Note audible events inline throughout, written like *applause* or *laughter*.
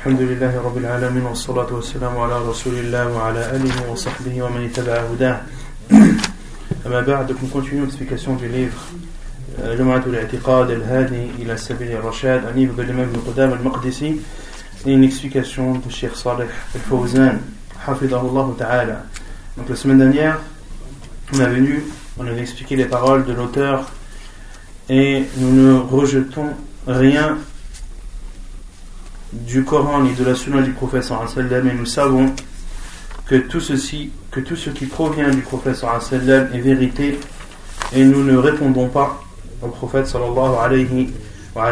الحمد لله رب العالمين والصلاة والسلام على رسول الله وعلى آله وصحبه ومن اتبع هداه أما بعد nous continuons l'explication du livre جمعة الاعتقاد الهادي إلى سبيل الرشاد un livre de l'imam Ibn Qudam al-Maqdisi et une explication de Cheikh Saleh al-Fawzan hafidahullah ta'ala donc la semaine dernière on a venu on avait expliqué les paroles de l'auteur et nous ne rejetons rien du Coran ni de la Sunna du prophète sallam et nous savons que tout ceci, que tout ce qui provient du prophète sallam est vérité et nous ne répondons pas au prophète sallallahu alayhi wa,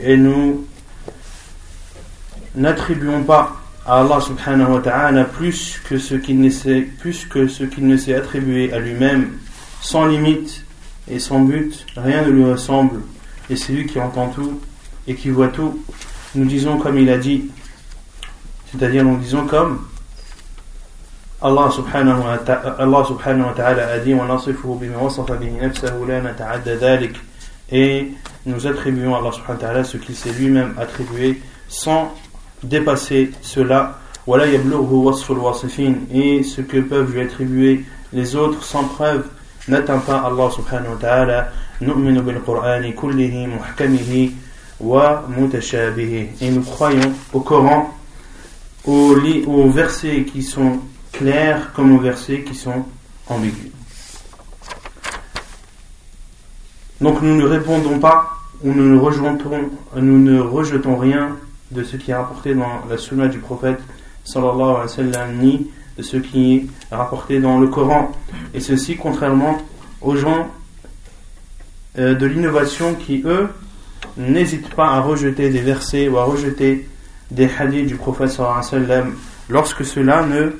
et nous n'attribuons pas à Allah subhanahu wa ta'ala plus que ce qu'il ne s'est plus que ce qu'il ne s'est attribué à lui-même sans limite et sans but rien ne lui ressemble et c'est lui qui entend tout et qui voit tout, nous disons comme il a dit, c'est-à-dire nous disons comme Allah subhanahu wa ta'ala a dit et nous attribuons à Allah subhanahu wa ta'ala ce qu'il s'est lui-même attribué sans dépasser cela. et ce que peuvent lui attribuer les autres sans preuve n'atteint pas Allah subhanahu wa ta'ala wa. Et nous croyons au Coran, aux, versets qui sont clairs comme aux versets qui sont ambigus. Donc nous ne répondons pas ou nous ne rejetons, rien de ce qui est rapporté dans la sunna du prophète sallallahu alayhi wa sallam ni de ce qui est rapporté dans le Coran. Et ceci contrairement aux gens euh, de l'innovation qui eux n'hésite pas à rejeter des versets ou à rejeter des hadiths du prophète lorsque cela ne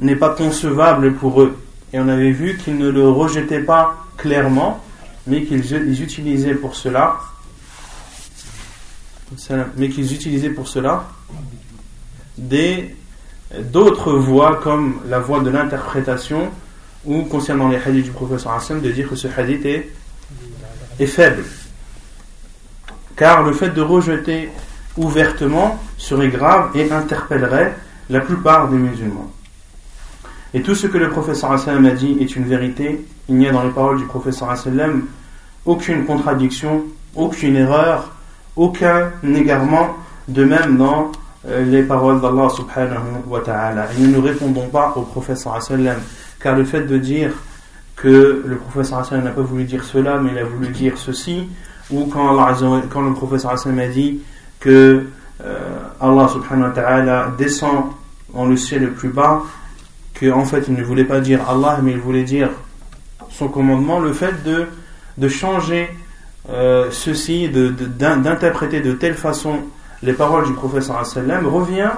n'est pas concevable pour eux. Et on avait vu qu'ils ne le rejetaient pas clairement, mais qu'ils utilisaient pour cela mais qu'ils utilisaient pour cela d'autres voies comme la voie de l'interprétation ou concernant les hadiths du prophète sallam de dire que ce hadith est, est faible car le fait de rejeter ouvertement serait grave et interpellerait la plupart des musulmans. Et tout ce que le professeur a dit est une vérité. Il n'y a dans les paroles du professeur aucune contradiction, aucune erreur, aucun égarement, de même dans euh, les paroles d'Allah subhanahu wa ta'ala. Et nous ne répondons pas au professeur car le fait de dire que le professeur n'a pas voulu dire cela, mais il a voulu dire ceci, ou quand, le professeur Hassan a dit que euh, Allah subhanahu wa ta'ala descend en le ciel le plus bas, qu'en en fait il ne voulait pas dire Allah mais il voulait dire son commandement, le fait de, de changer euh, ceci, d'interpréter de, de, telle façon les paroles du professeur sallam revient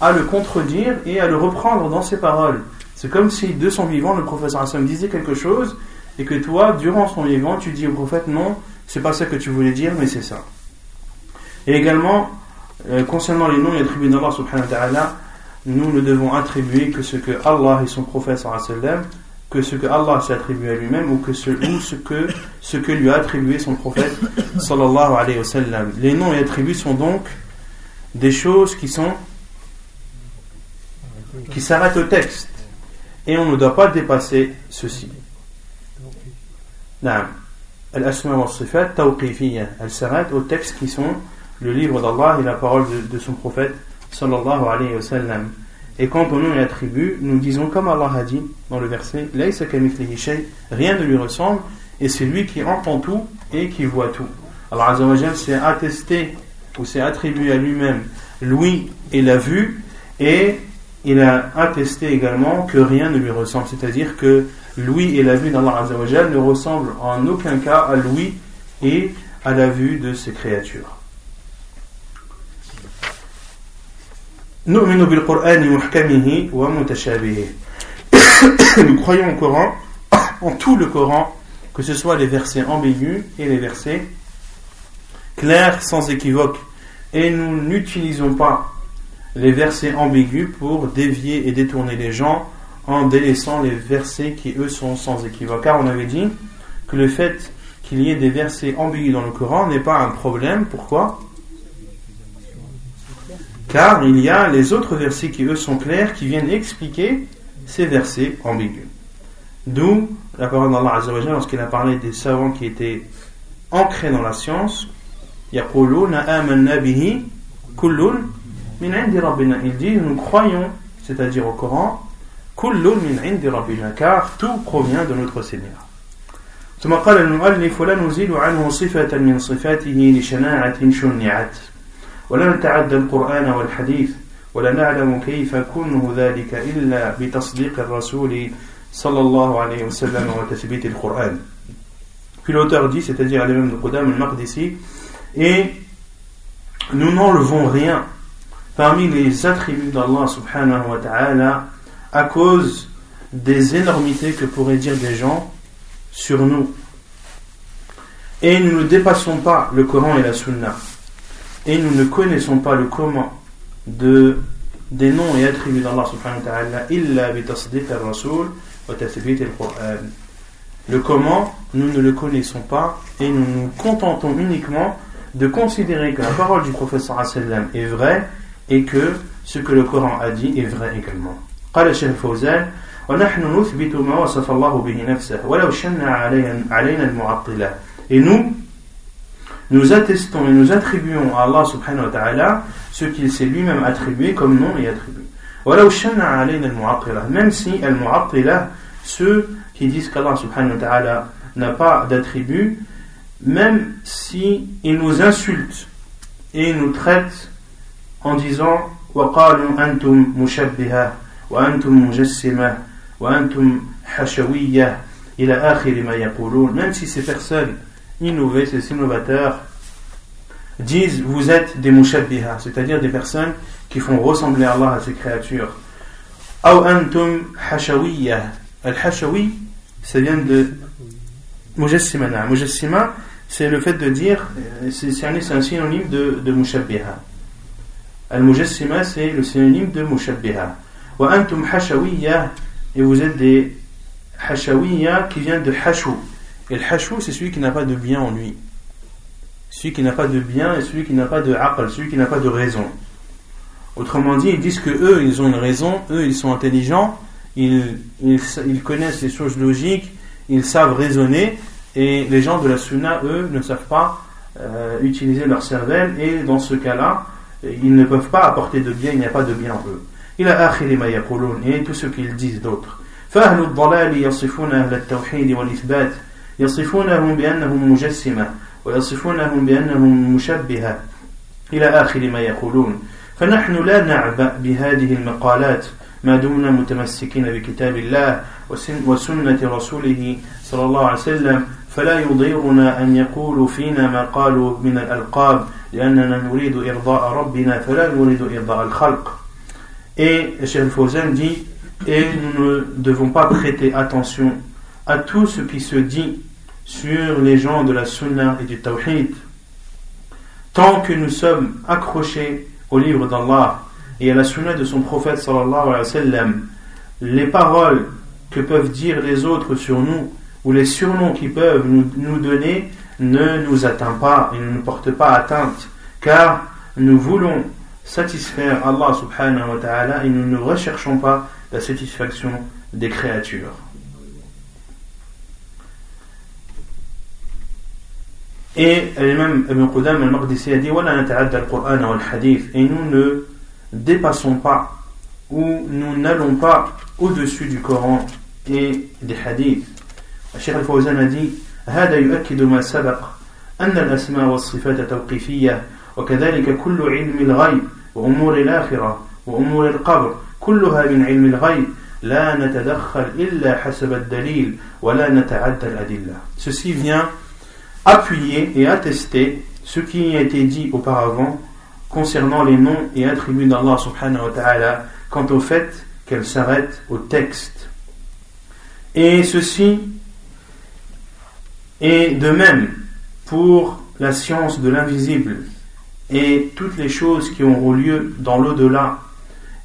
à le contredire et à le reprendre dans ses paroles. C'est comme si de son vivant le professeur sallam disait quelque chose et que toi, durant son vivant, tu dis au prophète non, c'est pas ça que tu voulais dire, mais c'est ça. Et également, euh, concernant les noms et attributs d'Allah subhanahu wa ta'ala, nous ne devons attribuer que ce que Allah et son prophète sallam, que ce que Allah s'est attribué à lui-même ou, que ce, ou ce, que, ce que lui a attribué son prophète sallallahu alayhi wa sallam. Les noms et attributs sont donc des choses qui sont qui s'arrêtent au texte et on ne doit pas dépasser ceci. Non. Al-Asma wa Sifat aux textes qui sont le livre d'Allah et la parole de, son prophète sallallahu alayhi wa sallam. Et quant au nom et attribut, nous disons comme Allah a dit dans le verset rien ne lui ressemble et c'est lui qui entend tout et qui voit tout. Allah Azzawajal s'est attesté ou s'est attribué à lui-même l'ouïe et la vue et il a attesté également que rien ne lui ressemble, c'est-à-dire que l'ouïe et la vue d'Allah Azzawajal ne ressemblent en aucun cas à l'ouïe et à la vue de ses créatures. *coughs* Nous croyons au Coran, *coughs* en tout le Coran, que ce soit les versets ambigus et les versets clairs sans équivoque. Et nous n'utilisons pas les versets ambigus pour dévier et détourner les gens en délaissant les versets qui eux sont sans équivoque. Car on avait dit que le fait qu'il y ait des versets ambigus dans le Coran n'est pas un problème. Pourquoi? Car il y a les autres versets qui eux sont clairs, qui viennent expliquer ces versets ambigus. D'où la parole d'Allah Azzawajal lorsqu'il a parlé des savants qui étaient ancrés dans la science. Ils disent nous croyons, c'est-à-dire au Coran, car tout provient de notre Seigneur. ثم قال المؤلف ولا نزيل عنه صفة من صفاته لشناعة شنعت ولا نتعدى القرآن والحديث ولا نعلم كيف كونه ذلك إلا بتصديق الرسول صلى الله عليه وسلم وتثبيت القرآن Puis l'auteur dit, c'est-à-dire l'imam de Qudam al-Maqdisi, et nous n'enlevons rien parmi les attributs d'Allah subhanahu wa ta'ala à cause des énormités que pourraient dire des gens sur nous. Et nous ne dépassons pas le Coran et la Sunna. Et nous ne connaissons pas le comment de, des noms et attributs d'Allah subhanahu wa ta'ala. Le comment, nous ne le connaissons pas et nous nous contentons uniquement de considérer que la parole du professeur est vraie et que ce que le Coran a dit est vrai également. قال الشيخ الفوزان ونحن نثبت ما وصف الله به نفسه ولو شن علينا المعطلة et nous nous attestons et nous attribuons à Allah subhanahu wa ta'ala ce qu'il s'est lui-même attribué comme nom et attribut ولو شن علينا المعطلة même si المعطلة ceux qui disent qu'Allah subhanahu wa ta'ala n'a pas d'attribut même si ils nous insultent et nous traitent en disant وقالوا أنتم مشبهة وأنتم مجسمة وأنتم حشوية إلى آخر ما يقولون même si ces personnes innovées, ces innovateurs disent vous êtes des mushabbiha c'est-à-dire des personnes qui font ressembler Allah à ses créatures أو أنتم حشوية الحشوي ça vient de mujassima mujassima c'est le fait de dire c'est un synonyme de, de mushabbiha al-mujassima c'est le synonyme de mushabbiha et vous êtes des hashawiyya qui viennent de hashou. Et le hashou, c'est celui qui n'a pas de bien en lui. Celui qui n'a pas de bien et celui qui n'a pas de aql, celui qui n'a pas de raison. Autrement dit, ils disent que eux, ils ont une raison, eux, ils sont intelligents, ils, ils, connaissent les choses logiques, ils savent raisonner, et les gens de la sunna, eux, ne savent pas euh, utiliser leur cervelle, et dans ce cas-là, ils ne peuvent pas apporter de bien, il n'y a pas de bien en eux. إلى آخر ما يقولون et tout ce qu'ils فأهل الضلال يصفون أهل التوحيد والإثبات يصفونهم بأنهم مجسمة ويصفونهم بأنهم مشبهة. إلى آخر ما يقولون. فنحن لا نعبأ بهذه المقالات ما دمنا متمسكين بكتاب الله وسنة رسوله صلى الله عليه وسلم. فلا يضيرنا أن يقولوا فينا ما قالوا من الألقاب لأننا نريد إرضاء ربنا فلا نريد إرضاء الخلق. Et Cheikh Fawzan dit Et nous ne devons pas prêter attention à tout ce qui se dit sur les gens de la Sunna et du Tawhid. Tant que nous sommes accrochés au livre d'Allah et à la Sunna de son prophète sallallahu alayhi wa les paroles que peuvent dire les autres sur nous ou les surnoms qu'ils peuvent nous, nous donner ne nous atteignent pas et ne nous portent pas atteinte car nous voulons satisfaire Allah subhanahu wa ta'ala et nous ne recherchons pas la satisfaction des créatures. Et l'imam Ibn Qudam al-Maqdisi a dit Et nous ne dépassons pas ou nous n'allons pas au-dessus du Coran et des hadiths. الشيخ الفوزان a dit هذا يؤكد ما سبق أن الأسماء والصفات توقيفية وكذلك كل علم الغيب وأمور الآخرة وأمور القبر كلها من علم الغيب لا نتدخل إلا حسب الدليل ولا نتعدى الأدلة Ceci vient appuyer et attester ce qui a été dit auparavant concernant les noms et attributs d'Allah subhanahu wa ta'ala quant au fait qu'elle s'arrête au texte. Et ceci est de même pour la science de l'invisible et toutes les choses qui auront lieu dans l'au-delà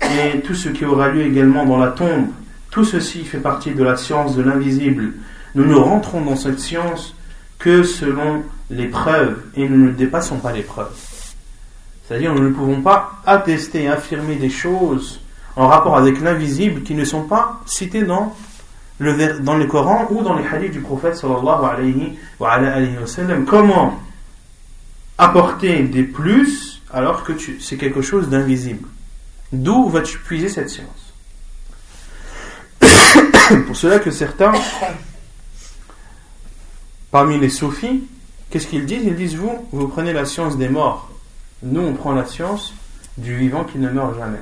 et tout ce qui aura lieu également dans la tombe, tout ceci fait partie de la science de l'invisible. Nous ne rentrons dans cette science que selon les preuves et nous ne dépassons pas les preuves. C'est-à-dire, nous ne pouvons pas attester et affirmer des choses en rapport avec l'invisible qui ne sont pas citées dans le, dans le Coran ou dans les hadiths du prophète sallallahu alayhi wa, alayhi wa sallam. Comment apporter des plus alors que c'est quelque chose d'invisible D'où vas-tu puiser cette science? *coughs* Pour cela que certains, parmi les soufis, qu'est-ce qu'ils disent? Ils disent, vous, vous prenez la science des morts. Nous, on prend la science du vivant qui ne meurt jamais.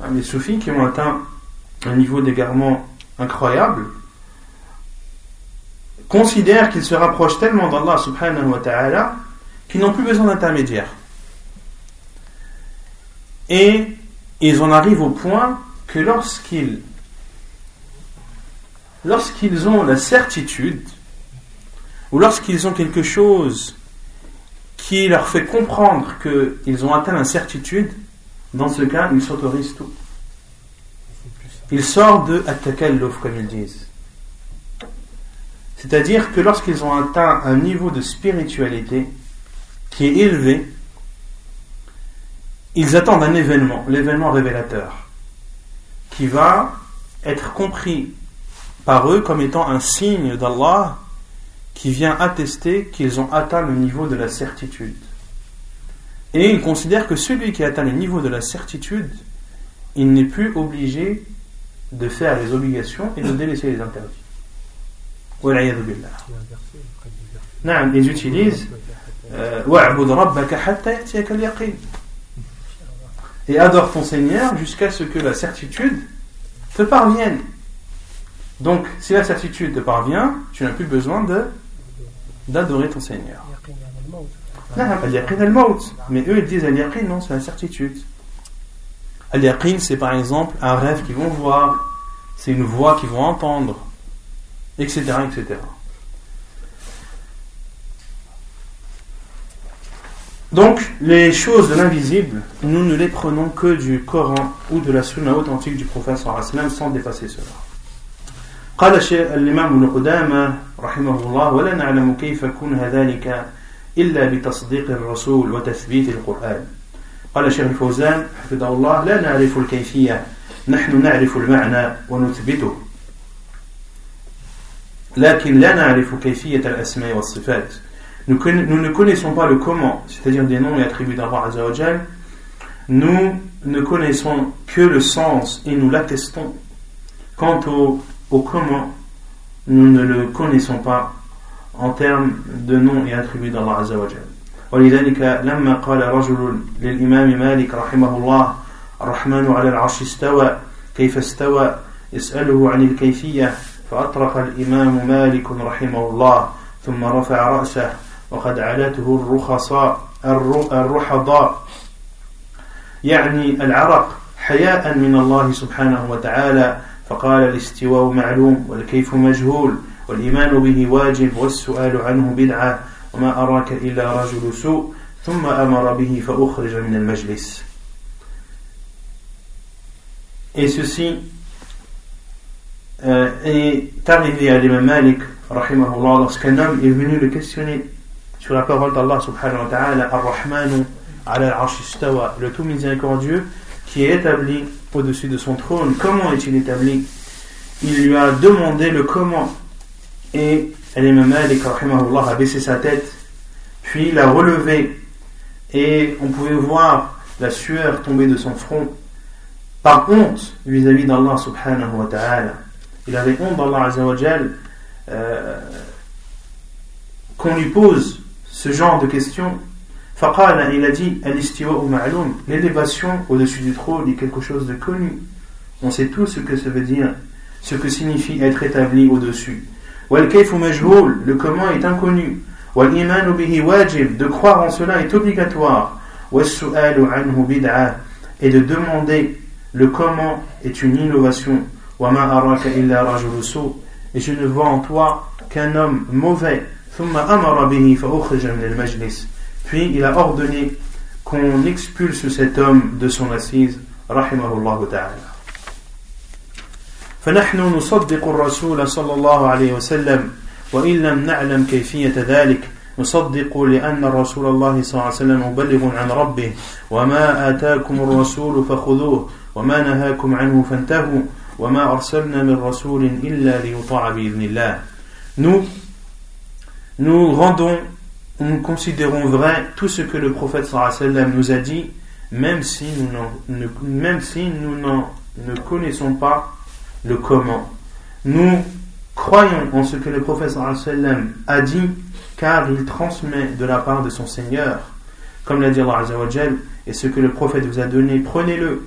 Ah, les soufis qui ont atteint un niveau d'égarement incroyable considèrent qu'ils se rapprochent tellement d'Allah subhanahu wa ta'ala qu'ils n'ont plus besoin d'intermédiaire. Et ils en arrivent au point que lorsqu'ils ont la certitude ou lorsqu'ils ont quelque chose qui leur fait comprendre qu'ils ont atteint la certitude, dans ce cas, ils s'autorisent tout. Ils sortent de at-takalluf, comme ils disent. C'est-à-dire que lorsqu'ils ont atteint un niveau de spiritualité qui est élevé, ils attendent un événement, l'événement révélateur, qui va être compris par eux comme étant un signe d'Allah qui vient attester qu'ils ont atteint le niveau de la certitude. Et ils considèrent que celui qui atteint le niveau de la certitude, il n'est plus obligé de faire les obligations et de délaisser les interdits. Non, ils utilisent et adore ton Seigneur jusqu'à ce que la certitude te parvienne. Donc, si la certitude te parvient, tu n'as plus besoin d'adorer ton Seigneur. Mais eux, ils disent al-yaqin, non, c'est la certitude. Al-yaqin, c'est par exemple un rêve qu'ils vont voir, c'est une voix qu'ils vont entendre, etc., etc. Donc, les choses de l'invisible, nous ne les prenons que du Coran ou de la sunna authentique du prophète sans dépasser cela. قال الشيخ الإمام ابن قدامة رحمه الله ولا نعلم كيف كون ذلك إلا بتصديق الرسول وتثبيت القرآن قال الشيخ الفوزان حفظه الله لا نعرف الكيفية نحن نعرف المعنى ونثبته لكن لا نعرف كيفية الأسماء والصفات nous, nous ne connaissons pas le comment, c'est-à-dire des noms et attributs d'Allah Azzawajal, nous ne connaissons que le sens et nous l'attestons. Quant au, au comment, nous ne le connaissons pas en termes de noms et attributs d'Allah Azzawajal. ولذلك لما قال رجل للإمام مالك رحمه الله الرحمن على العرش استوى كيف استوى يسأله عن الكيفية فأطرق الإمام مالك رحمه الله ثم رفع رأسه وقد علته الرخصاء الرحضاء. يعني العرق حياء من الله سبحانه وتعالى فقال الاستواء معلوم والكيف مجهول والإيمان به واجب والسؤال عنه بدعة وما أراك إلا رجل سوء ثم أمر به فأخرج من المجلس. Et ceci euh, est arrivé à l'imam Malik, rahimahullah, lorsqu'un homme est venu le questionner sur la parole d'Allah subhanahu wa ta'ala, Ar-Rahmanu ala al le tout miséricordieux, qui est établi au-dessus de son trône. Comment est-il établi? Il lui a demandé le comment. Et l'imam Malik, rahimahullah, a baissé sa tête, puis l'a relevé, et on pouvait voir la sueur tomber de son front, par honte vis-à-vis d'Allah subhanahu wa ta'ala. Il avait honte d'Allah azawajal euh, qu'on lui pose ce genre de questions. Faqala, il a dit l'élévation au-dessus du trône est quelque chose de connu. On sait tous ce que ça veut dire, ce que signifie être établi au-dessus. Le comment est inconnu. De croire en cela est obligatoire. Et de demander le comment est une innovation. Et je ne vois en toi qu'un homme mauvais. Puis il a ordonné qu'on expulse cet homme de son assise. rahimahullah ta'ala. فنحن نصدق الرسول صلى الله عليه وسلم وإن لم نعلم كيفية ذلك نصدق لأن رسول الله صلى الله عليه وسلم مبلغ عن ربه وما آتاكم الرسول فخذوه وما نهاكم عنه فانتهوا Nous, nous rendons, nous considérons vrai tout ce que le prophète sallam nous a dit, même si nous n'en, même si nous ne connaissons pas le comment. Nous croyons en ce que le prophète sallam a dit, car il transmet de la part de son Seigneur. Comme l'a dit Allah et ce que le prophète vous a donné, prenez-le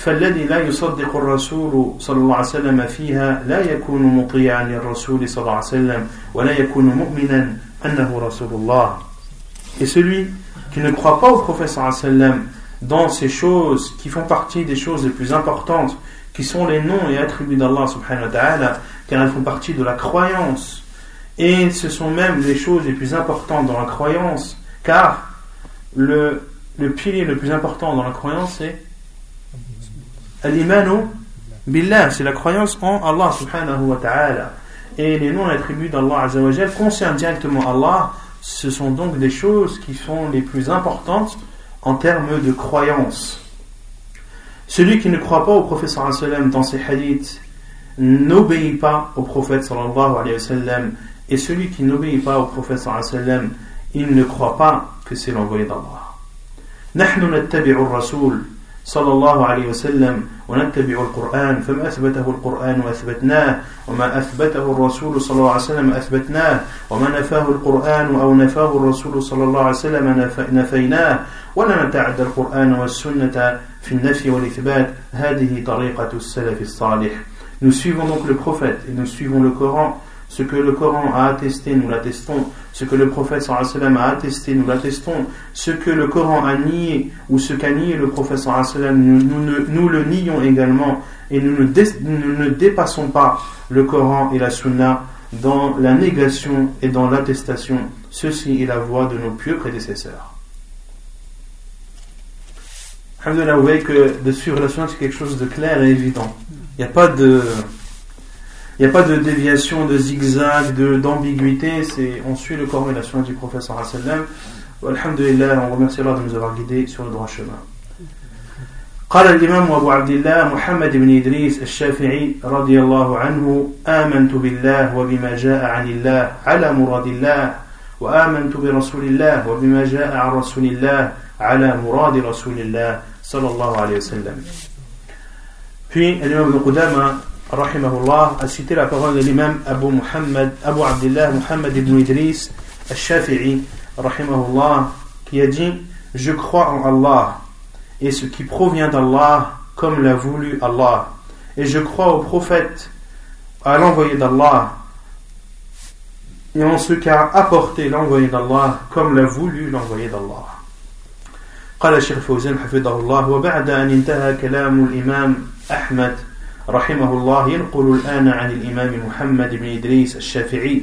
فالذي لا يصدق الرسول صلى الله عليه وسلم فيها لا يكون مطيعا للرسول صلى الله عليه وسلم ولا يكون مؤمنا أنه رسول الله Et celui qui ne croit pas au prophète sallallahu alayhi wa sallam dans ces choses qui font partie des choses les plus importantes, qui sont les noms et attributs d'Allah subhanahu wa ta'ala, car elles font partie de la croyance et ce sont même les choses les plus importantes dans la croyance, car le, le pilier le plus important dans la croyance, c'est Al-Imanu Billah, c'est la croyance en Allah subhanahu wa ta'ala. Et les noms et attributs d'Allah azawajal concernent directement Allah. Ce sont donc des choses qui sont les plus importantes en termes de croyance. Celui qui ne croit pas au prophète sallallahu dans ses hadiths n'obéit pas au prophète sallallahu alayhi wa sallam et celui qui n'obéit pas au prophète sallam, il ne croit pas que c'est l'envoyé d'Allah. نحن نتبع الرسول صلى الله عليه وسلم ونتبع القرآن فما أثبته القرآن أثبتناه وما أثبته الرسول صلى الله عليه وسلم أثبتناه وما نفاه القرآن أو نفاه الرسول صلى الله عليه وسلم نفيناه. ولا نتعدى القرآن والسنة في النفي والإثبات. هذه طريقة السلف الصالح. Nous suivons donc le prophète et nous suivons le Coran. Ce que le Coran a attesté, nous l'attestons. Ce que le prophète sallam a attesté, nous l'attestons. Ce que le Coran a nié ou ce qu'a nié le prophète sallam, nous, nous, nous, le nions également et nous ne, dépassons pas le Coran et la Sunna dans la négation et dans l'attestation. Ceci est la voie de nos pieux prédécesseurs. vous voyez que de suivre la Sunna, c'est quelque chose de clair et évident. Il n'y a pas de il n'y a pas de déviation, de zigzag, d'ambiguïté. C'est on suit le Coran et la sunna du professeur sallam. Alhamdulillah, on remercie Allah de nous avoir guidés sur le droit chemin. قال الإمام أبو عبد الله محمد بن إدريس الشافعي رضي الله عنه آمنت بالله وبما جاء عن الله على مراد الله وآمنت برسول الله وبما جاء عن رسول الله على مراد رسول الله صلى الله عليه وسلم Puis l'imam Ibn Qudama rahimahullah, a cité la parole de l'imam Abu Muhammad, Abu Abdullah Muhammad ibn Idris al-Shafi'i, rahimahullah, qui a dit Je crois en Allah et ce qui provient d'Allah comme l'a voulu Allah. Et je crois au prophète, à l'envoyé d'Allah, et en ce qu'a apporté l'envoyé d'Allah comme l'a voulu l'envoyé d'Allah. قال الشيخ فوزان حفظه الله وبعد أن انتهى كلام الإمام أحمد رحمه الله ينقل الآن عن الإمام محمد بن إدريس الشافعي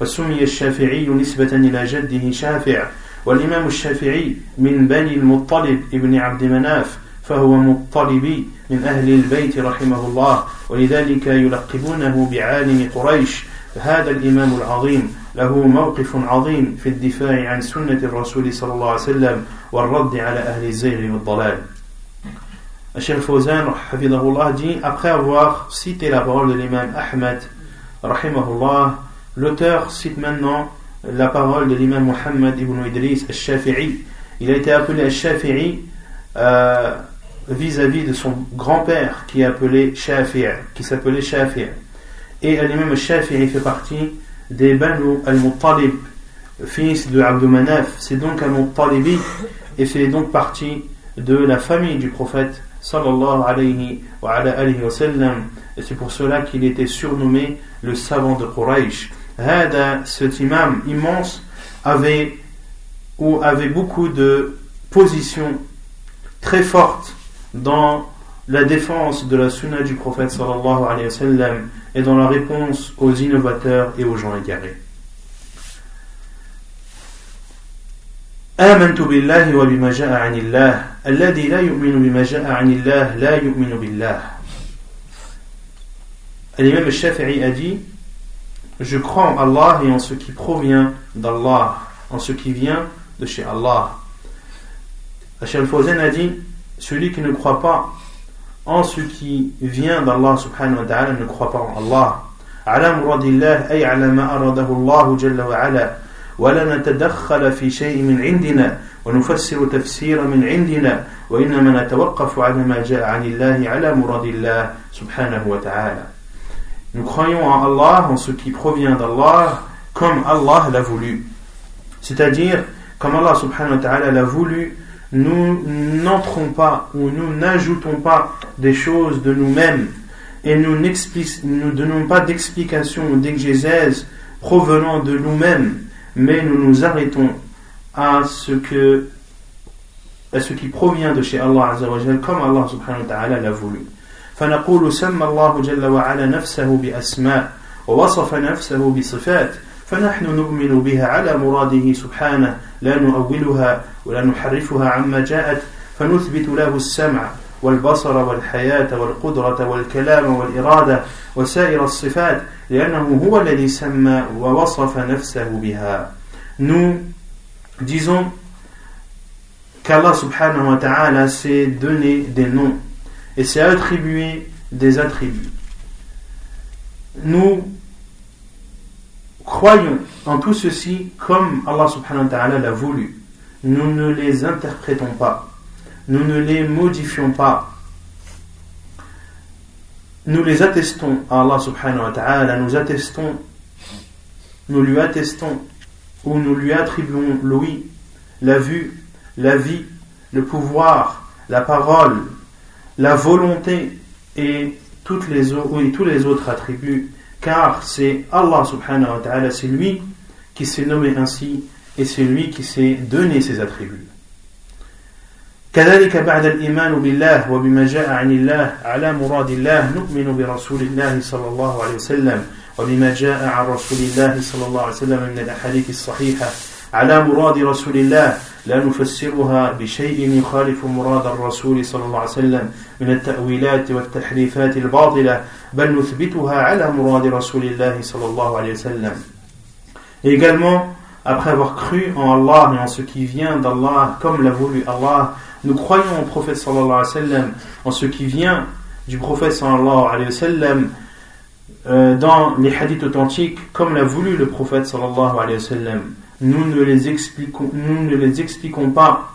وسمي الشافعي نسبة إلى جده شافع والإمام الشافعي من بني المطلب ابن عبد مناف فهو مطلبي من أهل البيت رحمه الله ولذلك يلقبونه بعالم قريش. هذا الإمام العظيم له موقف عظيم في الدفاع عن سنة الرسول صلى الله عليه وسلم والرد على أهل الزيغ والضلال. Cheikh Fawzan dit après avoir cité la parole de l'imam Ahmed rahimahullah l'auteur cite maintenant la parole de l'imam Muhammad ibn Idris al-Shafi'i. Il a été appelé al-Shafi'i euh, vis-à-vis de son grand-père qui appelé Shafi'i qui s'appelait Shafi'i et l'imam al-Shafi'i fait partie des Banu al-Muttalib fils de Abdou c'est donc al-Muttalibi et fait donc partie de la famille du prophète sallallahu alayhi wa sallam et c'est pour cela qu'il était surnommé le savant de Quraysh Hada, cet imam immense avait ou avait beaucoup de position très forte dans la défense de la sunna du prophète sallallahu alayhi wa et dans la réponse aux innovateurs et aux gens égarés. آمنت بالله وبما جاء عن الله الذي لا يؤمن بما جاء عن الله لا يؤمن بالله L'imam al-Shafi'i a dit Je crois en Allah et en ce qui provient d'Allah, en ce qui vient de chez Allah. Hachal Fawzan a dit Celui qui ne croit pas en ce qui vient d'Allah subhanahu wa ta'ala ne croit pas en Allah. على مراد الله أي على ما أراده الله جل ولا نتدخل في شيء من عندنا ونفسر تفسيرا من عندنا وإنما نتوقف على ما جاء عن الله على مراد الله سبحانه وتعالى Nous croyons en Allah, en ce qui provient d'Allah, comme Allah l'a voulu. C'est-à-dire, comme Allah subhanahu wa ta'ala l'a voulu, nous n'entrons pas ou nous n'ajoutons pas des choses de nous-mêmes et nous ne donnons pas d'explication ou d'exégèse provenant de nous-mêmes, mais nous nous arrêtons à ce que à ce qui provient de chez Allah comme Allah subhanahu wa ta'ala l'a voulu. فنقول سمى الله جل وعلا نفسه بأسماء ووصف نفسه بصفات فنحن نؤمن بها على مراده سبحانه لا نؤولها ولا نحرفها عما جاءت فنثبت له السمع والبصر والحياة والقدرة والكلام والإرادة وسائر الصفات nous disons qu'Allah subhanahu wa ta'ala s'est donné des noms et s'est attribué des attributs. Nous croyons en tout ceci comme Allah subhanahu wa ta'ala l'a voulu. Nous ne les interprétons pas. Nous ne les modifions pas. Nous les attestons à Allah subhanahu wa ta'ala. Nous attestons, nous lui attestons ou nous lui attribuons l'ouïe, la vue, la vie, le pouvoir, la parole, la volonté et, toutes les, tous les autres attributs car c'est Allah subhanahu wa ta'ala, c'est lui qui s'est nommé ainsi et c'est lui qui s'est donné ses attributs. كذلك بعد الإيمان بالله وبما جاء عن الله على مراد الله نؤمن برسول الله صلى الله عليه وسلم وبما جاء عن رسول الله صلى الله عليه وسلم من الأحاديث الصحيحة على مراد رسول الله. لا نفسرها بشيء يخالف مراد الرسول صلى الله عليه وسلم من التأويلات والتحريفات الباطلة بل نثبتها على مراد رسول الله صلى الله عليه وسلم. Également, après avoir cru en Allah et en ce qui vient d'Allah, comme l'a voulu Allah, nous croyons au prophète sallallahu alayhi wa sallam, en ce qui vient du prophète sallallahu alayhi wa sallam, euh, dans les hadiths authentiques, comme l'a voulu le prophète sallallahu alayhi wa sallam. nous ne les expliquons, nous ne les expliquons pas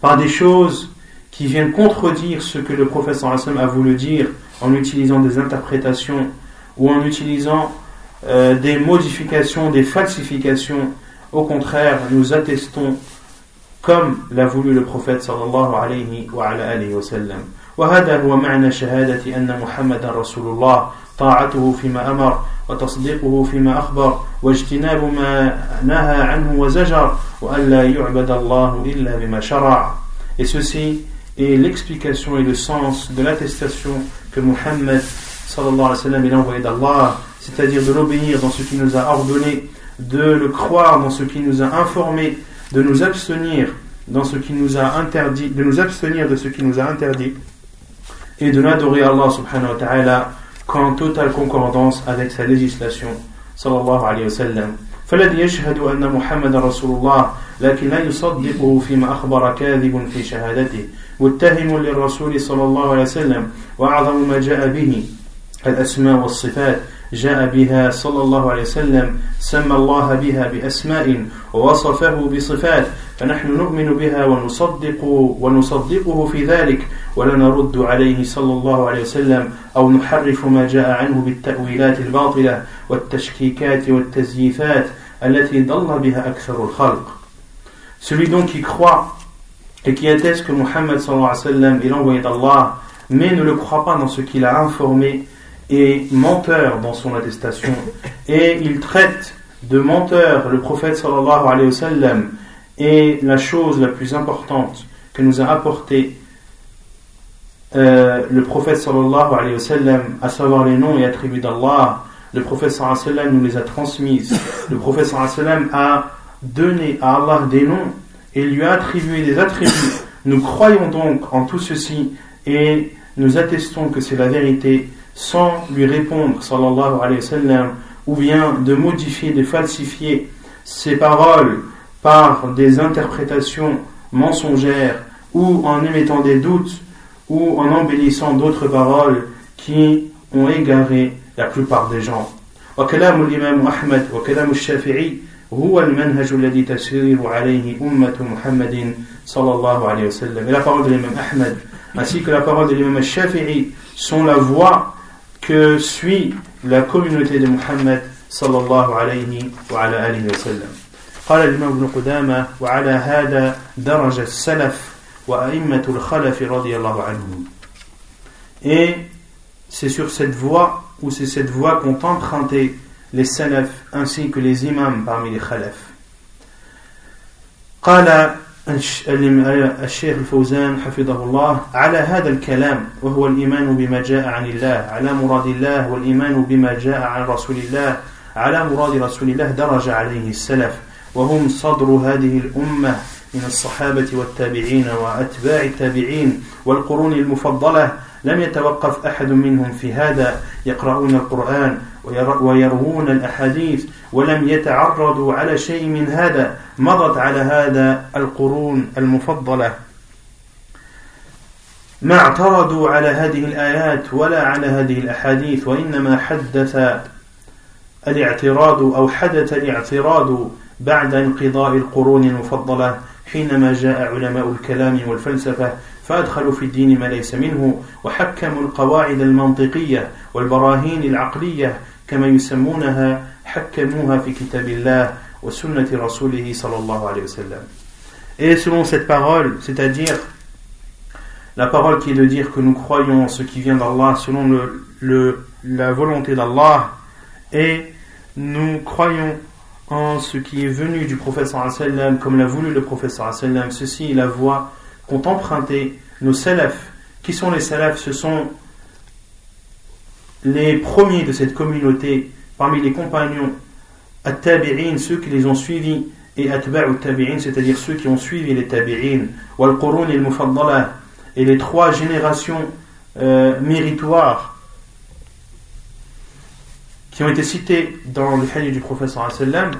par des choses qui viennent contredire ce que le prophète a voulu dire en utilisant des interprétations ou en utilisant euh, des modifications, des falsifications. Au contraire, nous attestons comme l'a voulu le prophète sallallahu alayhi wa alayhi wa sallam. وهذا هو معنى شهادة أن محمد رسول الله طاعته فيما أمر وتصديقه فيما أخبر واجتناب ما نهى عنه وزجر وألا يعبد الله إلا بما شرع Et ceci est l'explication et le sens de l'attestation que Muhammad sallallahu alayhi wa sallam est l'envoyé d'Allah, c'est-à-dire de l'obéir dans ce qu'il nous a ordonné, de le croire dans ce qu'il nous a informé, de nous abstenir dans ce qu'il nous a interdit, de nous abstenir de ce qu'il nous a interdit, et de l'adorer Allah subhanahu wa ta'ala qu'en totale concordance avec sa législation sallallahu alayhi wa sallam. فالذي يشهد أن محمد رسول الله لكن لا يصدقه فيما أخبر كاذب في شهادته متهم للرسول صلى الله عليه وسلم وأعظم ما جاء به الأسماء والصفات جاء بها صلى الله عليه وسلم سمى الله بها بأسماء ووصفه بصفات فنحن نؤمن بها ونصدق ونصدقه في ذلك ولا نرد عليه صلى الله عليه وسلم أو نحرف ما جاء عنه بالتأويلات الباطلة والتشكيكات والتزييفات التي ضل بها أكثر الخلق. Celui donc qui croit et qui atteste que Muhammad sallallahu alayhi wa sallam est l'envoyé d'Allah, mais ne le croit pas dans ce qu'il a informé et menteur dans son attestation et il traite de menteur le prophète sallallahu alayhi wa sallam Et la chose la plus importante que nous a apporté euh, le prophète sallallahu alayhi wa sallam, à savoir les noms et attributs d'Allah, le prophète sallallahu alayhi wa sallam nous les a transmises. Le prophète sallallahu alayhi wa sallam a donné à Allah des noms et lui a attribué des attributs. Nous croyons donc en tout ceci et nous attestons que c'est la vérité sans lui répondre sallallahu alayhi wa sallam ou bien de modifier, de falsifier ses paroles par des interprétations mensongères ou en émettant des doutes ou en embellissant d'autres paroles qui ont égaré la plupart des gens. وكلام الإمام أحمد وكلام الشافعي هو المنهج الذي تسير عليه أمة محمد صلى الله عليه وسلم. Et la parole de l'imam Ahmed ainsi que la parole de l'imam Shafi'i sont la voie que suit la communauté de Muhammad صلى الله عليه وعلى آله وسلم. قال الإمام ابن قدامة وعلى هذا درج السلف Et c'est sur cette voie, ou c'est cette voie qu'ont emprunté les salaf ainsi que les imams parmi les khalaf. قال الشيخ الفوزان حفظه الله. على هذا الكلام وهو الإيمان بما جاء عن الله على مراد الله والإيمان بما جاء عن رسول الله على مراد رسول الله درج عليه السلف. وهم صدر هذه الأمة من الصحابة والتابعين وأتباع التابعين والقرون المفضلة. لم يتوقف أحد منهم في هذا. يقرؤون القرآن ويروون الأحاديث ولم يتعرضوا على شيء من هذا مضت على هذا القرون المفضلة. ما اعترضوا على هذه الآيات ولا على هذه الأحاديث وإنما حدث الاعتراض أو حدث الاعتراض بعد انقضاء القرون المفضلة حينما جاء علماء الكلام والفلسفة فأدخلوا في الدين ما ليس منه وحكموا القواعد المنطقية والبراهين العقلية كما يسمونها حكموها في كتاب الله وسنة رسوله صلى الله عليه وسلم Et selon cette parole, c'est-à-dire la parole qui est de dire que nous croyons en ce qui vient d'Allah selon le, le, la volonté d'Allah et nous croyons en ce qui est venu du prophète sallam comme l'a voulu le prophète sallam ceci est la voie qu'ont emprunté nos salafs qui sont les salafs ce sont les premiers de cette communauté parmi les compagnons at-tabi'in ceux qui les ont suivis et atba'u tabi'in c'est-à-dire ceux qui ont suivi les tabi'in wal qurun al mufaddala et les trois générations euh, méritoires qui ont été cités dans le hadith du prophète sallam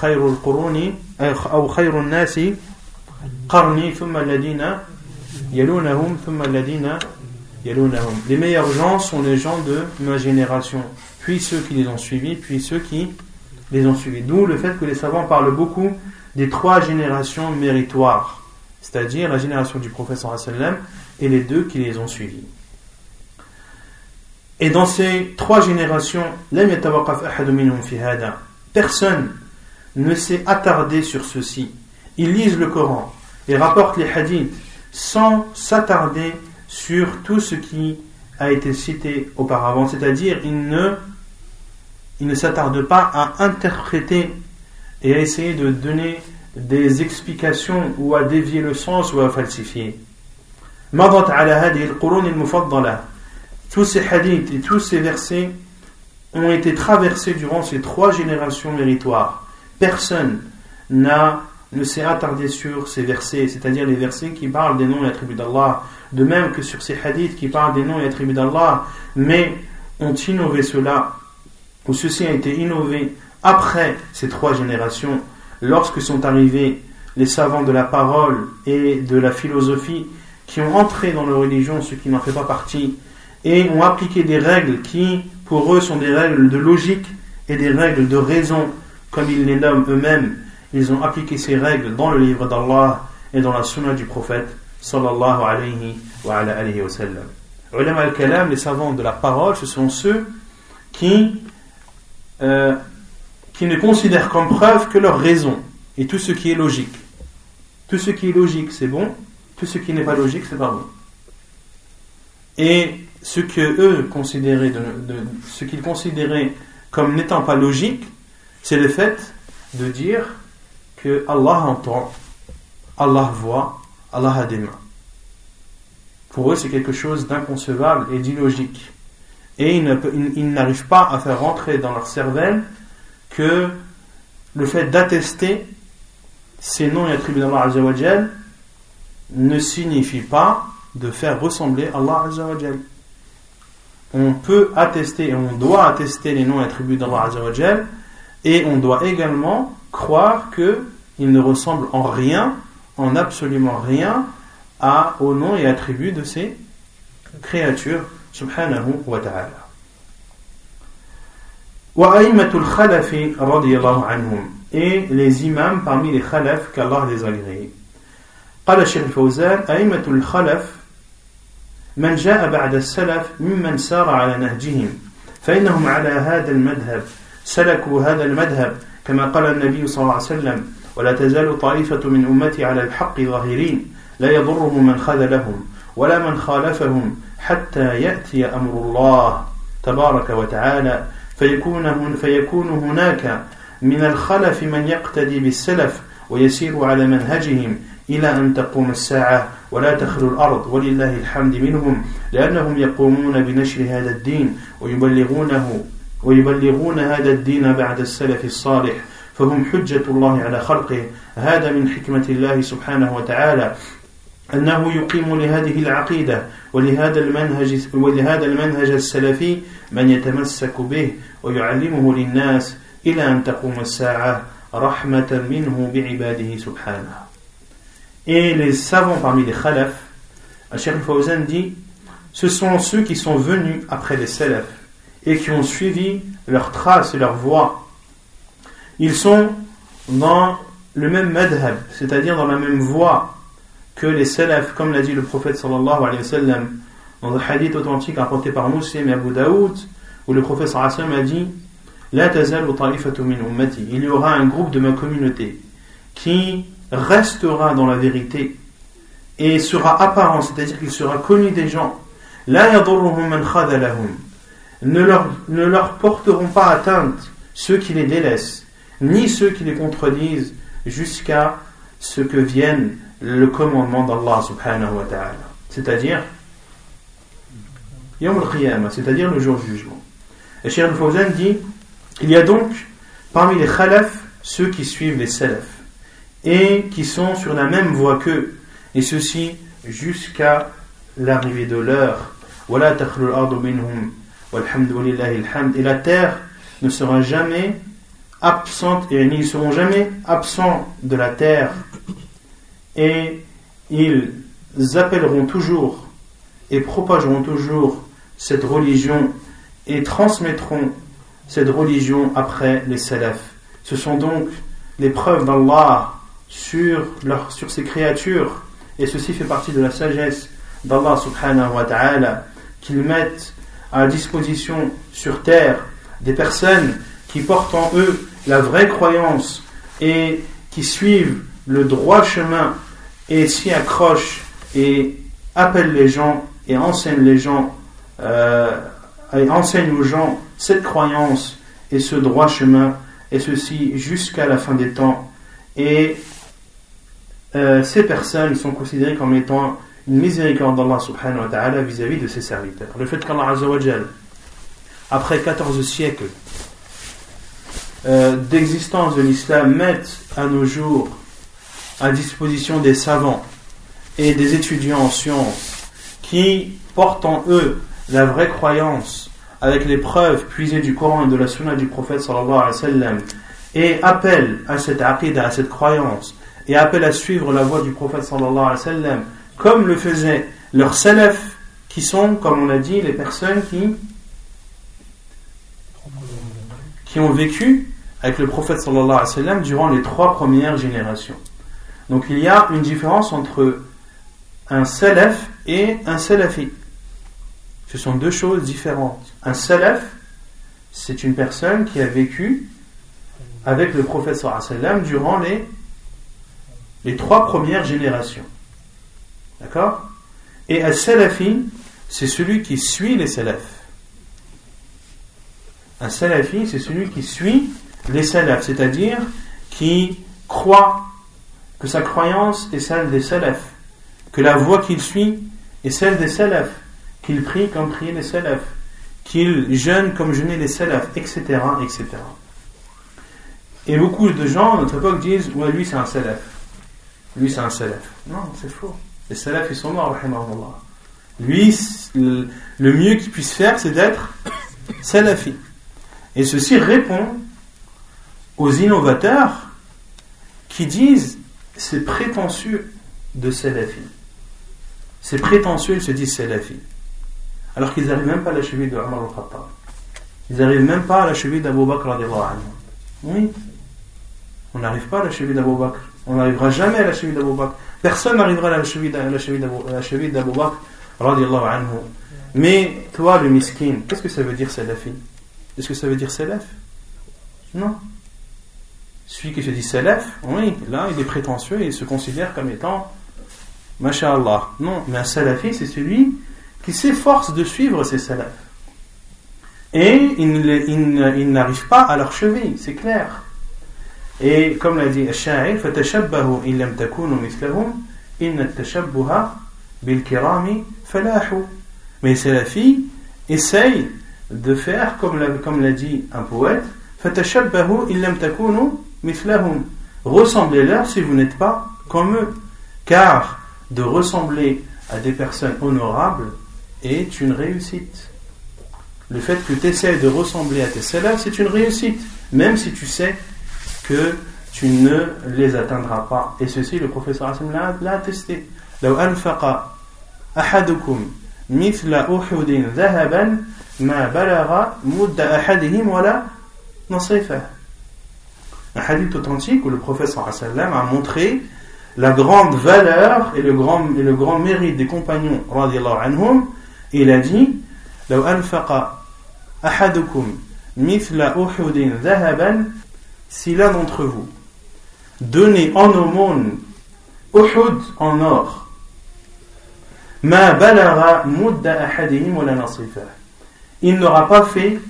khayrul quruni ou khayrun nasi qarni thumma alladina yalunahum thumma yalunahum les meilleurs gens sont les gens de ma génération. Puis ceux qui les ont suivis puis ceux qui les ont suivis. D'où le fait que les savants parlent beaucoup des trois générations méritoires c'est-à-dire la génération du prophète sallam et les deux qui les ont suivis. Et dans ces trois générations, personne ne s'est attardé sur ceci. Ils lisent le Coran et rapportent les hadiths sans s'attarder sur tout ce qui a été cité auparavant. C'est-à-dire, ils ne, ils ne s'attardent pas à interpréter et à essayer de donner des explications ou à dévier le sens ou à falsifier tous ces hadiths et tous ces versets ont été traversés durant ces trois générations méritoires. Personne n'a, ne s'est attardé sur ces versets, c'est-à-dire les versets qui parlent des noms et attributs d'Allah, de même que sur ces hadiths qui parlent des noms et attributs d'Allah, mais ont innové cela, ou ceci a été innové après ces trois générations, lorsque sont arrivés les savants de la parole et de la philosophie qui ont entré dans leur religion, ce qui n'en fait pas partie, et ont appliqué des règles qui, pour eux, sont des règles de logique et des règles de raison, comme ils les nomment eux-mêmes. Ils ont appliqué ces règles dans le livre d'Allah et dans la sunna du prophète sallallahu alayhi wa, alayhi wa sallam. Ulama al-kalam, les savants de la parole, ce sont ceux qui, euh, qui ne considèrent comme preuve que leur raison et tout ce qui est logique. Tout ce qui est logique, c'est bon. Tout ce qui n'est pas logique, c'est pas bon. Et ce que eux considéraient ce qu'ils considéraient comme n'étant pas logique, c'est le fait de dire que Allah entend Allah voit, Allah a des mains. Pour eux, c'est quelque chose d'inconcevable et d'illogique. Et ils n'arrivent pas à faire rentrer dans leur cervelle que le fait d'attester ces noms et attributs d'Allah Azzawajal ne signifie pas de faire ressembler Allah Azzawajal. On peut attester et on doit attester les noms et attributs d'Allah Azzawajal et on doit également croire qu'il ne ressemble en rien, en absolument rien, à, aux noms et attributs de ces créatures, subhanahu wa ta'ala. وأئمة الخلف رضي الله عنهم et les imams parmi les khalaf qu'Allah les a agréés. قال الشيخ الفوزان أئمة الخلف من جاء بعد السلف ممن سار على نهجهم فإنهم على هذا المذهب سلكوا هذا المذهب كما قال النبي صلى الله عليه وسلم ولا تزال طائفة من أمتي على الحق ظاهرين لا يضرهم من خذلهم ولا من خالفهم حتى يأتي أمر الله تبارك وتعالى فيكون, فيكون هناك من الخلف من يقتدي بالسلف ويسير على منهجهم إلى أن تقوم الساعة ولا تخلو الأرض ولله الحمد منهم لأنهم يقومون بنشر هذا الدين ويبلغونه ويبلغون هذا الدين بعد السلف الصالح فهم حجة الله على خلقه. هذا من حكمة الله سبحانه وتعالى أنه يقيم لهذه العقيدة ولهذا المنهج ولهذا المنهج السلفي من يتمسك به ويعلمه للناس إلى أن تقوم الساعة رحمة منه بعباده سبحانه. Et les savants parmi les khalaf, Cheikh Fawzan dit, ce sont ceux qui sont venus après les salaf et qui ont suivi leurs traces et leurs voies. Ils sont dans le même madhab, c'est-à-dire dans la même voie que les salaf, comme l'a dit le prophète sallallahu alayhi wa sallam, dans un hadith authentique rapporté par Muslim et Abu Daoud, où le prophète sallallahu alayhi wa sallam a dit La Il y aura un groupe de ma communauté qui restera dans la vérité et sera apparent, c'est-à-dire qu'il sera connu des gens. La ne leur, ne leur porteront pas atteinte ceux qui les délaissent, ni ceux qui les contredisent, jusqu'à ce que vienne le commandement d'Allah subhanahu wa ta'ala. C'est-à-dire, c'est-à-dire le jour du jugement. Et Cheikh al dit il y a donc parmi les khalaf ceux qui suivent les salaf et qui sont sur la même voie qu'eux, et ceci jusqu'à l'arrivée de l'heure. Et la terre ne sera jamais absente, et ils ne seront jamais absents de la terre. Et ils appelleront toujours et propageront toujours cette religion et transmettront cette religion après les salafs. Ce sont donc les preuves d'Allah sur, sur ces créatures. Et ceci fait partie de la sagesse d'Allah subhanahu wa ta'ala qu'ils mettent à disposition sur terre des personnes qui portent en eux la vraie croyance et qui suivent le droit chemin et s'y accroche et appelle les gens et enseigne les gens, euh, et enseigne aux gens cette croyance et ce droit chemin, et ceci jusqu'à la fin des temps. Et euh, ces personnes sont considérées comme étant miséricorde d'Allah subhanahu wa ta'ala vis-à-vis de ses serviteurs. Le fait qu'Allah après 14 siècles euh, d'existence de l'islam, mette à nos jours à disposition des savants et des étudiants en sciences qui portent en eux la vraie croyance avec les preuves puisées du Coran et de la Sunna du prophète sallallahu alayhi wa sallam et appellent à cette aqidah, à cette croyance et appellent à suivre la voie du prophète sallallahu alayhi wa sallam comme le faisaient leurs salafs qui sont, comme on a dit, les personnes qui ont vécu avec le prophète sallallahu alayhi wa durant les trois premières générations. Donc il y a une différence entre un salaf et un salafi. Ce sont deux choses différentes. Un salaf, c'est une personne qui a vécu avec le prophète sallam durant les, les trois premières générations. D'accord? Et un salafi, c'est celui qui suit les salafs. Un salafi, c'est celui qui suit les salafs, c'est-à-dire qui croit que sa croyance est celle des salafs, que la voie qu'il suit est celle des salafs, qu'il prie comme priaient les salafs, qu'il jeûne comme jeûnaient les salafs, etc., etc. Et beaucoup de gens à notre époque disent Ouais, lui c'est un salaf. Lui c'est un salaf. Non, c'est faux. Les salafs ils sont morts, Lui, le mieux qu'il puisse faire, c'est d'être *coughs* salafi. Et ceci répond aux innovateurs qui disent c'est prétentieux de salafi. C'est prétentieux, ils se disent salafi. Alors qu'ils n'arrivent même pas à la cheville de Omar al-Khattab. Ils n'arrivent même pas à la cheville d'Abu Bakr. Oui. On n'arrive pas à la cheville Bakr. On n'arrivera jamais à la cheville d'Abu Bakr. Personne n'arrivera à la cheville d'Abu Bakr. Mais toi, le miskin, qu'est-ce que ça veut dire salafi Est-ce que ça veut dire salaf? Non. Celui qui se dit salaf, oui, là, il est prétentieux et il se considère comme étant Masha'Allah. Non, mais un salafi, c'est celui qui s'efforce de suivre ses salafs. Et il, n'arrive pas à leur cheville, c'est clair. Et comme l'a dit Al-Sha'ir, فَتَشَبَّهُ إِن لَمْ تَكُونُوا مِثْلَهُمْ إِنَّ التَّشَبُّهَ بِالْكِرَامِ فَلَاحُ Mais salafis essaye de faire, comme l'a, comme l'a dit un poète, فَتَشَبَّهُ إِن لَمْ تَكُونُوا مِثْلَهُمْ Ressemblez-leur si vous n'êtes pas comme eux. Car de ressembler à des personnes honorables est une réussite. Le fait que tu essaies de ressembler à tes salafs, c'est une réussite, même si tu sais que tu ne les atteindras pas. Et ceci, le professeur Hassan l'a attesté. لو أنفق أحدكم مثل أحد ذهبا ما بلغ مد أحدهم ولا نصيفه un hadith authentique où le professeur a montré la grande valeur et le grand, et le grand mérite des compagnons anhum, et il a dit لو أنفق أحدكم مثل أحد ذهبا si l'un d'entre vous donnait en aumône Uhud en or, il n'aura pas fait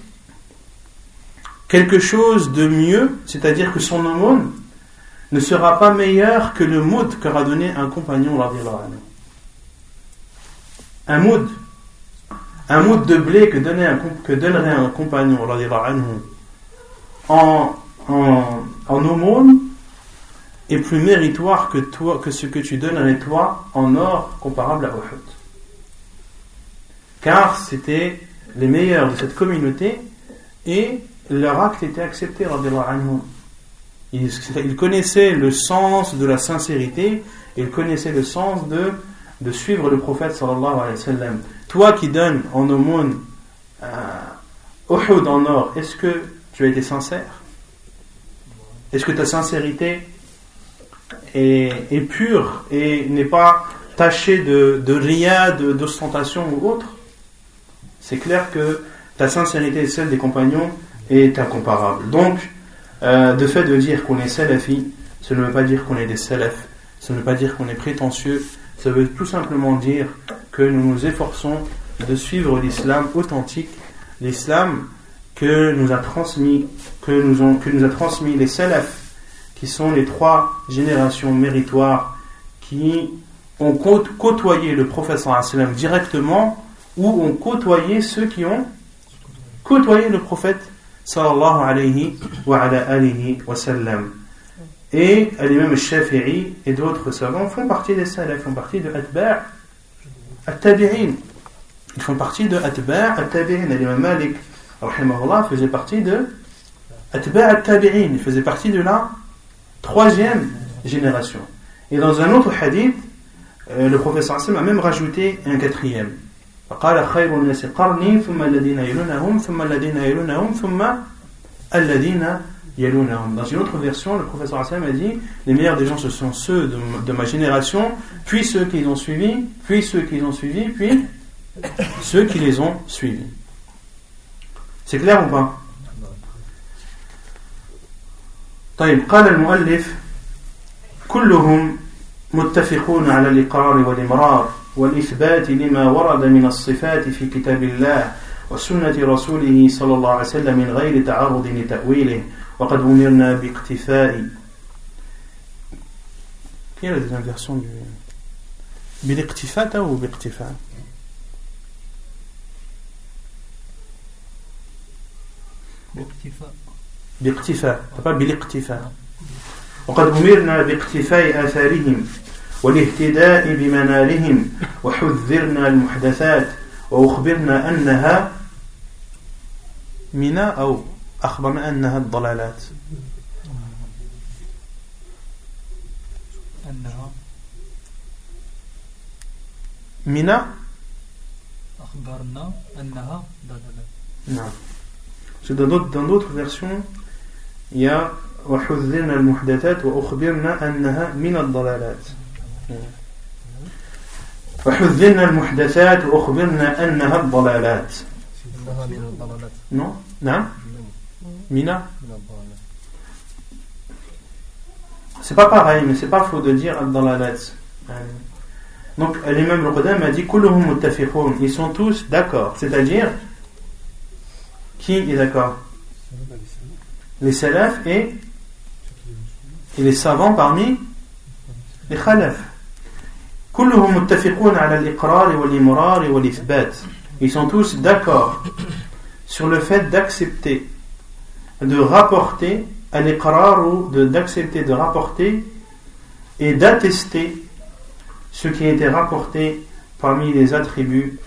quelque chose de mieux, c'est-à-dire que son aumône ne sera pas meilleur que le moud qu'aura donné un compagnon un moud un moud de blé que, un, donnerait un compagnon en en, aumône est plus méritoire que, toi, que ce que tu donnerais toi en or comparable à Uhud car c'était les meilleurs de cette communauté et leur acte était accepté anhu. Il, il connaissait le sens de la sincérité, il connaissait le sens de, de suivre le prophète alayhi wa. Toi qui donnes en aumône euh, Uhud en or, est-ce que tu as été sincère? Est-ce que ta sincérité est, pure et n'est pas tachée de, ria, d'ostentation ou autre? C'est clair que ta sincérité est celle des compagnons est incomparable. Donc, euh, de fait de dire qu'on est salafi, ça ne veut pas dire qu'on est des salafs, ça ne veut pas dire qu'on est prétentieux, ça veut tout simplement dire que nous nous efforçons de suivre l'islam authentique, l'islam que nous a transmis, que nous, ont, que nous a transmis les salafs, qui sont les trois générations méritoires qui ont côtoyé le professeur directement ou ont côtoyé ceux qui ont côtoyé le prophète sallallahu alayhi wa ala alihi wa sallam. Et l'imam al-Shafi'i et d'autres savants font partie des salafs, font partie de Atba' al-Tabi'in. Ils font partie de Atba' al-Tabi'in. L'imam Malik, rahimahullah, faisait partie de Atba' al-Tabi'in. Il faisait partie de la troisième génération. Et dans un autre hadith, euh, le professeur Hassan a même rajouté un quatrième. فقال خير الناس قرني ثم الذين يلونهم ثم الذين يلونهم ثم الذين يلونهم Dans une autre version, le professeur Hassan a dit Les meilleurs des gens, ce sont ceux de, de ma génération, puis ceux qui les ont suivis, puis ceux qui les ont suivis, puis ceux qui les ont suivis. C'est clair ou pas? طيب قال المؤلف كلهم متفقون على الإقرار والإمرار والإثبات لما ورد من الصفات في كتاب الله وسنة رسوله صلى الله عليه وسلم من غير تعرض لتأويله. وقد أمرنا باقتفاء. Biliktifata ou biqtifa باقتفاء. pas بالاقتفاء. وقد أمرنا باقتفاء آثارهم والاهتداء بمنالهم وحذرنا المحدثات وأخبرنا أنها من أو أخبرنا أنها الضلالات. أنها من أخبرنا أنها ضلالات. نعم. dans d'autres versions il y a وحذرنا المحدثات وأخبرنا أنها من الضلالات وحذرنا المحدثات وأخبرنا أنها الضلالات non نعم mina c'est pas pareil mais c'est pas faux de dire الضلالات donc l'imam al-Qudam a dit كلهم متفقون ils sont tous d'accord c'est-à-dire qui est d'accord les salafs et, et les savants parmi les khalaf كلهم متفقون على الإقرار والإمرار والإثبات ils sont tous d'accord sur le fait d'accepter de rapporter à l'éqrar ou d'accepter de, de rapporter et d'attester ce qui a été rapporté parmi les attributs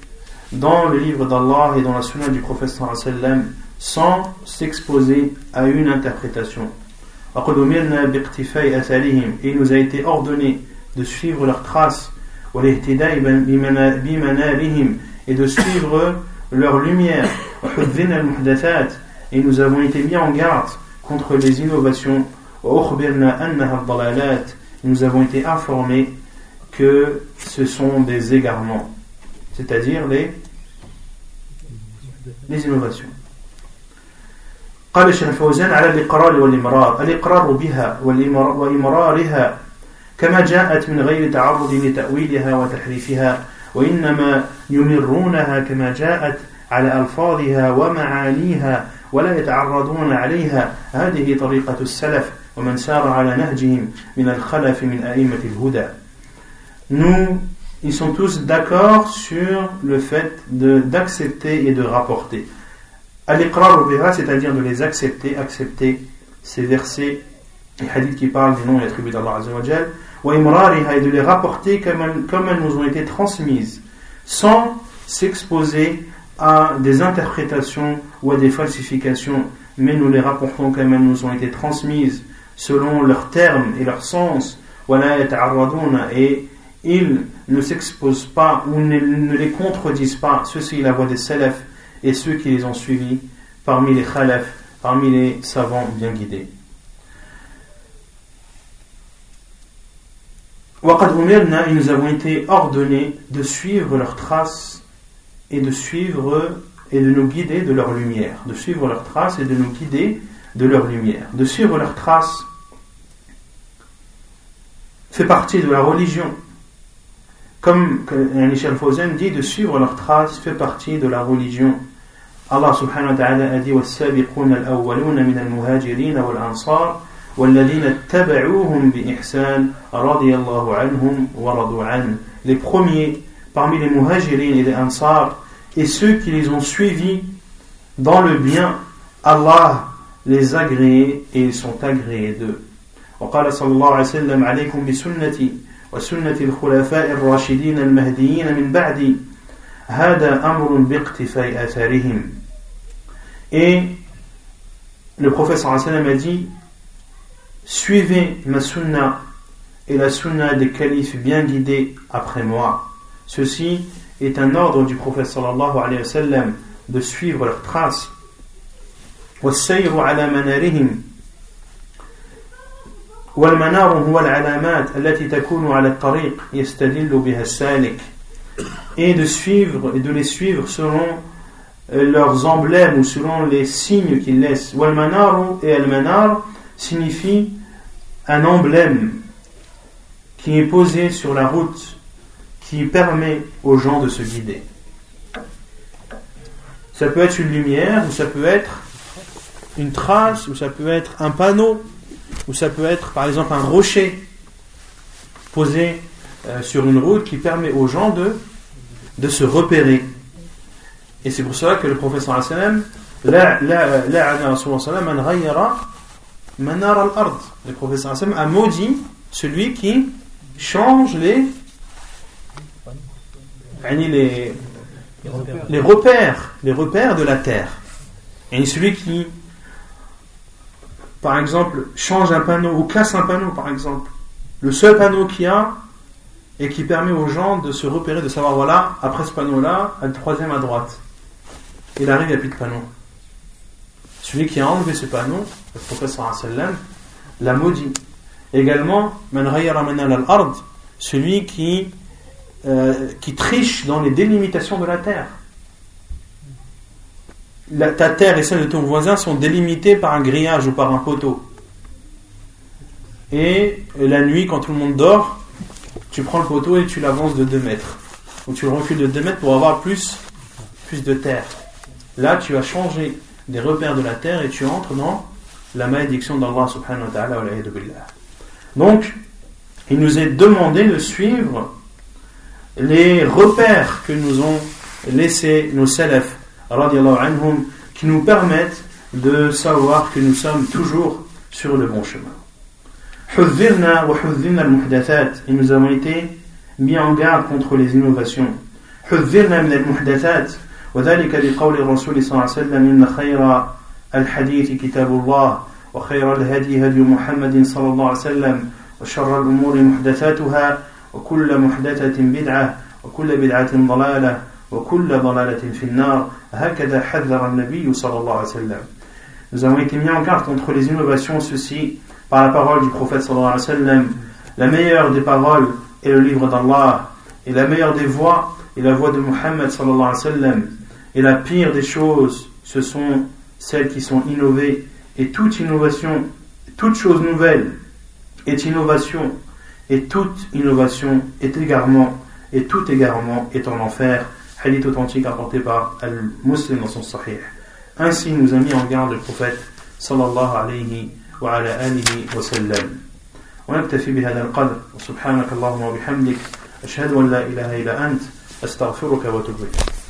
dans le livre d'Allah et dans la sunna du prophète sallam sans s'exposer à une interprétation. Et il nous a été ordonné de suivre leurs traces et de suivre leur lumière. Et nous avons été mis en garde contre les innovations. Nous avons été informés que ce sont des égarements, c'est-à-dire les, les innovations. قال الشيخ الفوزان على الإقرار والإمرار. الإقرار بها وإمرارها كما جاءت من غير تعرض لتأويلها وتحريفها وإنما يمرونها كما جاءت على ألفاظها ومعانيها ولا يتعرضون عليها. هذه طريقة السلف ومن سار على نهجهم من الخلف من أئمة الهدى. Nous, ils sont tous d'accord sur le fait d'accepter et de rapporter. Al-Iqrar c'est-à-dire de les accepter, accepter ces versets, les hadiths qui parlent des noms et attributs d'Allah Azzawajal, wa imrariha et de les rapporter comme elles, comme elles nous ont été transmises, sans s'exposer à des interprétations ou à des falsifications, mais nous les rapportons comme elles nous ont été transmises, selon leurs termes et leur sens, et ils ne s'exposent pas ou ne, les contredisent pas, ceci la voix des salafs et ceux qui les ont suivis parmi les khalaf, parmi les savants bien guidés. et nous avons été ordonnés de suivre leurs traces et de suivre et de nous guider de leur lumière, de suivre leurs traces et de nous guider de leur lumière. De suivre leurs traces fait partie de la religion Comme Michel Fauzen dit, de suivre leurs traces fait partie de la religion. Allah subhanahu wa ta'ala a dit والسابقون الأولون من المهاجرين والأنصار والذين اتبعوهم بإحسان رضي الله عنهم ورضوا عنه les premiers parmi les muhajirin et les ansar et ceux qui les ont suivis dans le bien Allah les a agréés et ils sont agréés d'eux وقال صلى الله عليه وسلم عليكم بسنتي وسنة الخلفاء الراشدين المهديين من بعدي هذا أمر باقتفاء أثرهم Et le prophète sallam a dit Suivez ma sunna et la sunna des califes bien guidés après moi. Ceci est un ordre du prophète sallallahu alayhi wa sallam de suivre leurs traces. والسير على منارهم والمنار هو العلامات التي تكون على الطريق يستدل بها السالك et de suivre et de les suivre selon euh, leurs emblèmes ou selon les signes qu'ils laissent. Wal et al-manar signifie un emblème qui est posé sur la route qui permet aux gens de se guider. Ça peut être une lumière, ou ça peut être une trace, ou ça peut être un panneau, ou ça peut être par exemple un rocher. posé euh, sur une route qui permet aux gens de, de se repérer. Et c'est pour cela que le professeur sallam le a maudit celui qui change les les, les repères les repères de la terre et celui qui par exemple change un panneau ou casse un panneau par exemple le seul panneau qu'il y a et qui permet aux gens de se repérer de savoir voilà après ce panneau là le troisième à droite il arrive il n'y a plus de panneau celui qui a enlevé ce panneau, le professeur sallam, l'a maudit. Également, celui qui, euh, qui triche dans les délimitations de la terre. Ta terre et celle de ton voisin sont délimitées par un grillage ou par un poteau. Et la nuit, quand tout le monde dort, tu prends le poteau et tu l'avances de 2 mètres. Ou tu le recules de 2 mètres pour avoir plus, plus de terre. Là, tu as changé des repères de la terre et tu entres dans la malédiction d'Allah subhanahu wa ta'ala. Donc, il nous est demandé de suivre les repères que nous ont laissés nos salafs anhum, qui nous permettent de savoir que nous sommes toujours sur le bon chemin. Et nous avons été mis en garde contre les innovations. وذلك لقول الرسول صلى الله عليه وسلم إن خير الحديث كتاب الله وخير الهدي هدي محمد صلى الله عليه وسلم وشر الأمور محدثاتها وكل محدثة بدعة وكل بدعة ضلالة وكل ضلالة في النار هكذا حذر النبي صلى الله عليه وسلم Nous avons été mis en garde contre les innovations, ceci par la parole du prophète sallallahu alayhi wa sallam. La meilleure des paroles est le livre d'Allah, et la meilleure des voies est la voix de Muhammad sallallahu alayhi wa sallam. Et la pire des choses, ce sont celles qui sont innovées. Et toute innovation, toute chose nouvelle est innovation. Et toute innovation est égarement. Et tout égarement est en enfer. Hadith authentique apporté par Al-Muslim dans son Sahih. Ainsi nous a mis en garde le prophète sallallahu alayhi wa ala alihi wa sallam. ونكتفي بهذا القدر سبحانك اللهم وبحمدك أشهد أن لا إله إلا أنت أستغفرك وأتوب إليك